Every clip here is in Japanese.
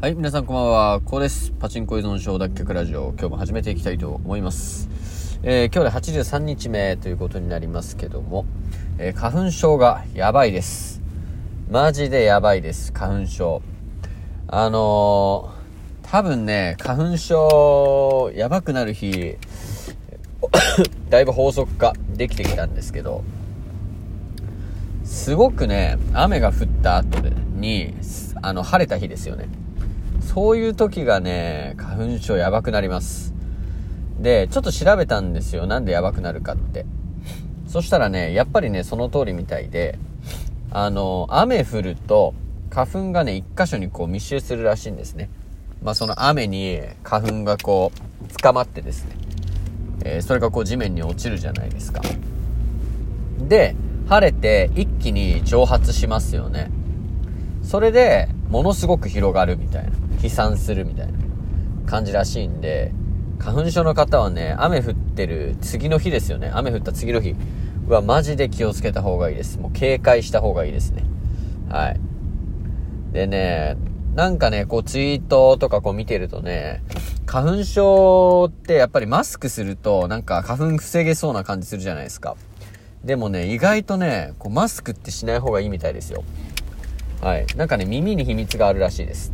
はい、皆さんこんばんは。こうです。パチンコ依存症脱却ラジオ。今日も始めていきたいと思います。えー、今日で83日目ということになりますけども、えー、花粉症がやばいです。マジでやばいです、花粉症。あのー、多分ね、花粉症、やばくなる日、だいぶ法則化できてきたんですけど、すごくね、雨が降った後に、あの、晴れた日ですよね。そういう時がね、花粉症やばくなります。で、ちょっと調べたんですよ。なんでやばくなるかって。そしたらね、やっぱりね、その通りみたいで、あの、雨降ると、花粉がね、一箇所にこう密集するらしいんですね。まあ、その雨に花粉がこう、捕まってですね、えー、それがこう地面に落ちるじゃないですか。で、晴れて一気に蒸発しますよね。それで、ものすごく広がるみたいな。飛散するみたいな感じらしいんで、花粉症の方はね、雨降ってる次の日ですよね。雨降った次の日はマジで気をつけた方がいいです。もう警戒した方がいいですね。はい。でね、なんかね、こうツイートとかこう見てるとね、花粉症ってやっぱりマスクするとなんか花粉防げそうな感じするじゃないですか。でもね、意外とね、こうマスクってしない方がいいみたいですよ。はい。なんかね、耳に秘密があるらしいです。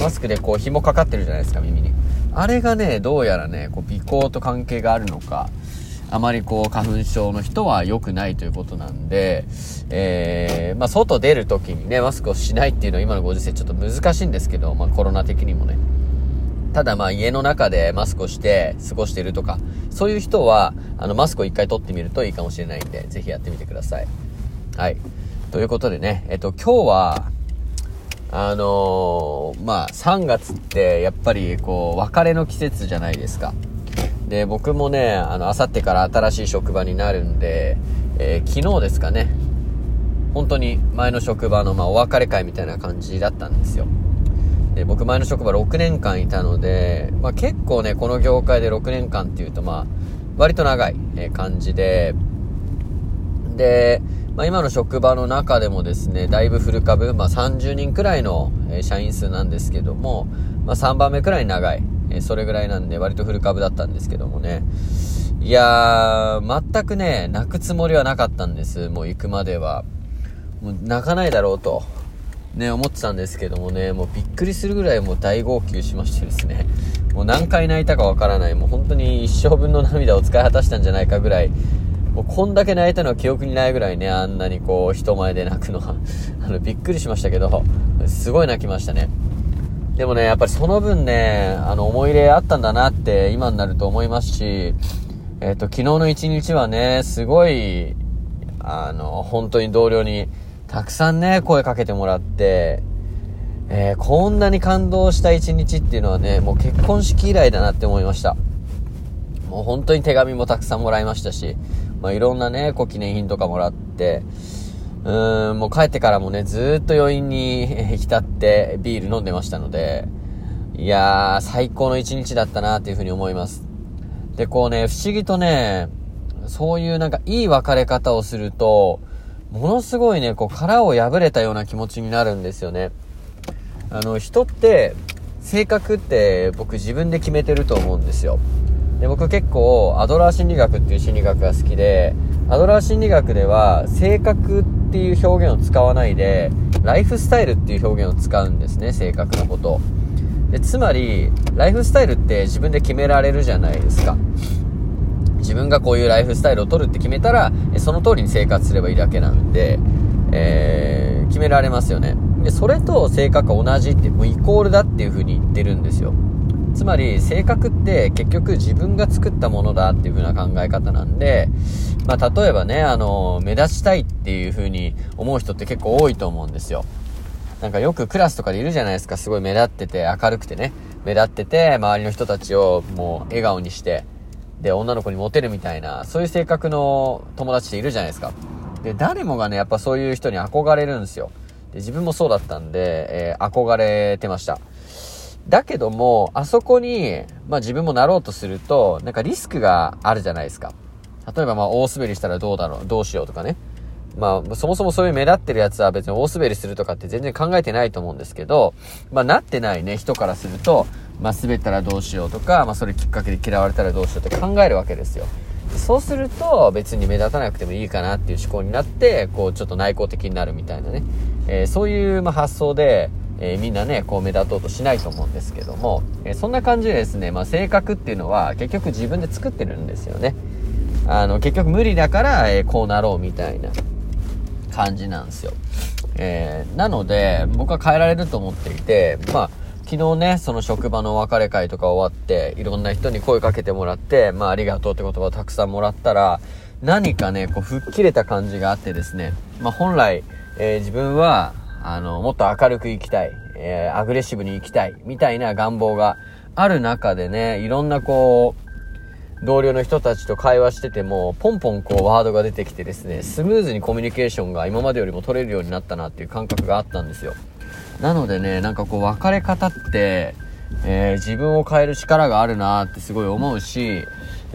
マスクでこう紐かかってるじゃないですか、耳に。あれがね、どうやらね、こう鼻孔と関係があるのか、あまりこう花粉症の人は良くないということなんで、えー、まあ外出る時にね、マスクをしないっていうのは今のご時世ちょっと難しいんですけど、まあコロナ的にもね。ただまあ家の中でマスクをして過ごしてるとか、そういう人は、あのマスクを一回取ってみるといいかもしれないんで、ぜひやってみてください。はい。ということでね、えっと今日は、あのー、まあ、3月ってやっぱりこう、別れの季節じゃないですか。で、僕もね、あの、あさってから新しい職場になるんで、えー、昨日ですかね、本当に前の職場の、まあ、お別れ会みたいな感じだったんですよ。で、僕前の職場6年間いたので、まあ、結構ね、この業界で6年間っていうと、まあ、割と長い感じで、で、まあ、今の職場の中でもですね、だいぶフル株、まあ、30人くらいの、社員数なんですけども、まあ、3番目くらい長い、それぐらいなんで割とフル株だったんですけどもね。いやー、全くね、泣くつもりはなかったんです。もう行くまでは。もう泣かないだろうと、ね、思ってたんですけどもね、もうびっくりするぐらいもう大号泣しましてですね。もう何回泣いたかわからない、もう本当に一生分の涙を使い果たしたんじゃないかぐらい、もうこんだけ泣いたのは記憶にないぐらいね、あんなにこう、人前で泣くのは あの、びっくりしましたけど、すごい泣きましたね。でもね、やっぱりその分ね、あの、思い入れあったんだなって今になると思いますし、えっ、ー、と、昨日の一日はね、すごい、あの、本当に同僚にたくさんね、声かけてもらって、えー、こんなに感動した一日っていうのはね、もう結婚式以来だなって思いました。もう本当に手紙もたくさんもらいましたし、まあ、いろんなね、こう記念品とかもらって、うーん、もう帰ってからもね、ずっと余韻に浸ってビール飲んでましたので、いやー、最高の一日だったなっていうふうに思います。で、こうね、不思議とね、そういうなんかいい別れ方をすると、ものすごいね、こう殻を破れたような気持ちになるんですよね。あの、人って、性格って僕自分で決めてると思うんですよ。で僕結構アドラー心理学っていう心理学が好きでアドラー心理学では性格っていう表現を使わないでライフスタイルっていう表現を使うんですね性格のことでつまりライフスタイルって自分で決められるじゃないですか。自分がこういうライフスタイルを取るって決めたらその通りに生活すればいいだけなんで、えー、決められますよね。でそれと性格は同じってもうイコールだっていう風に言ってるんですよ。つまり性格って結局自分が作ったものだっていう風な考え方なんで、まあ、例えばね、あの、目立ちたいっていう風に思う人って結構多いと思うんですよ。なんかよくクラスとかでいるじゃないですか。すごい目立ってて明るくてね。目立ってて周りの人たちをもう笑顔にして、で、女の子にモテるみたいな、そういう性格の友達っているじゃないですか。で、誰もがね、やっぱそういう人に憧れるんですよ。で、自分もそうだったんで、えー、憧れてました。だけども、あそこに、まあ自分もなろうとすると、なんかリスクがあるじゃないですか。例えばまあ大滑りしたらどうだろう、どうしようとかね。まあ、そもそもそういう目立ってるやつは別に大滑りするとかって全然考えてないと思うんですけど、まあ、なってないね、人からすると、まあ、滑ったらどうしようとか、まあ、それきっかけで嫌われたらどうしようって考えるわけですよ。そうすると、別に目立たなくてもいいかなっていう思考になって、こう、ちょっと内向的になるみたいなね。えー、そういう、まあ、発想で、えー、みんなね、こう目立とうとしないと思うんですけども、えー、そんな感じでですね、まあ、性格っていうのは結局自分で作ってるんですよね。あの、結局無理だから、えこうなろうみたいな感じなんですよ。えなので、僕は変えられると思っていて、まあ、昨日ね、その職場の別れ会とか終わって、いろんな人に声かけてもらって、まあ、ありがとうって言葉をたくさんもらったら、何かね、こう、吹っ切れた感じがあってですね、まあ、本来、えー、自分は、あの、もっと明るく生きたい、えー、アグレッシブに生きたい、みたいな願望がある中でね、いろんなこう、同僚の人たちと会話してても、ポンポンこうワードが出てきてですね、スムーズにコミュニケーションが今までよりも取れるようになったなっていう感覚があったんですよ。なのでね、なんかこう別れ方って、えー、自分を変える力があるなってすごい思うし、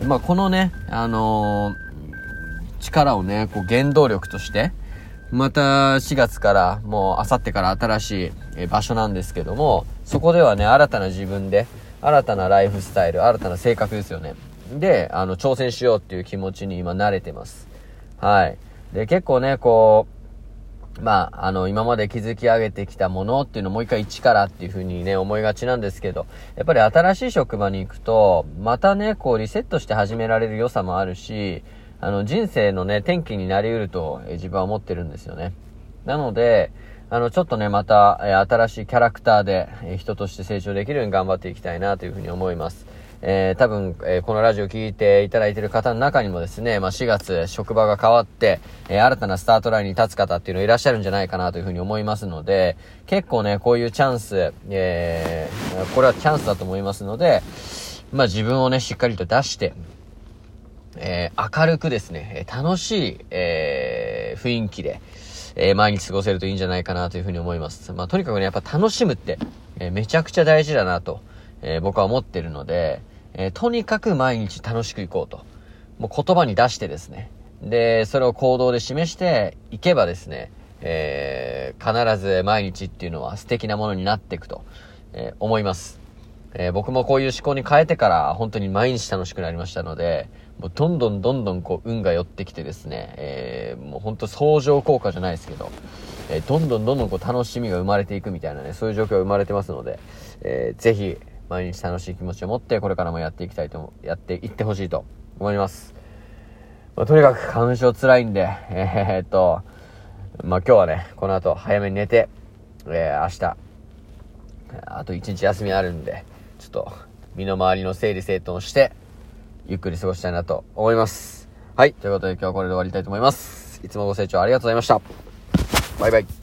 まあ、このね、あのー、力をね、こう原動力として、また4月からもうあさってから新しい場所なんですけども、そこではね、新たな自分で、新たなライフスタイル、新たな性格ですよね。で、あの、挑戦しようっていう気持ちに今慣れてます。はい。で、結構ね、こう、まあ、あの、今まで築き上げてきたものっていうのをもう一回一からっていう風にね、思いがちなんですけど、やっぱり新しい職場に行くと、またね、こうリセットして始められる良さもあるし、あの、人生のね、転機になり得ると、え自分は思ってるんですよね。なので、あの、ちょっとね、また、え新しいキャラクターで、え人として成長できるように頑張っていきたいなというふうに思います。えー、多分、えー、このラジオ聞いていただいている方の中にもですね、まあ、4月職場が変わって、えー、新たなスタートラインに立つ方っていうのいらっしゃるんじゃないかなというふうに思いますので、結構ね、こういうチャンス、えー、これはチャンスだと思いますので、まあ、自分をね、しっかりと出して、えー、明るくですね、楽しい、えー、雰囲気で、えー、毎日過ごせるといいんじゃないかなというふうに思います。まあ、とにかくね、やっぱ楽しむって、え、めちゃくちゃ大事だなと、え、僕は思ってるので、え、とにかく毎日楽しくいこうと。もう言葉に出してですね。で、それを行動で示していけばですね、え、必ず毎日っていうのは素敵なものになっていくと、え、思います。えー、僕もこういう思考に変えてから本当に毎日楽しくなりましたので、もうどんどんどんどんこう運が寄ってきてですね、えー、もう本当相乗効果じゃないですけど、えー、どんどんどんどんこう楽しみが生まれていくみたいなね、そういう状況が生まれてますので、えー、ぜひ、毎日楽しい気持ちを持ってこれからもやっていきたいと、やっていってほしいと思います。まあ、とにかく花粉症辛いんで、えー、っと、まあ、今日はね、この後早めに寝て、えー、明日、あと一日休みあるんで、ちょっと身の回りの整理整頓して、ゆっくり過ごしたいなと思います。はい。ということで今日はこれで終わりたいと思います。いつもご清聴ありがとうございました。バイバイ。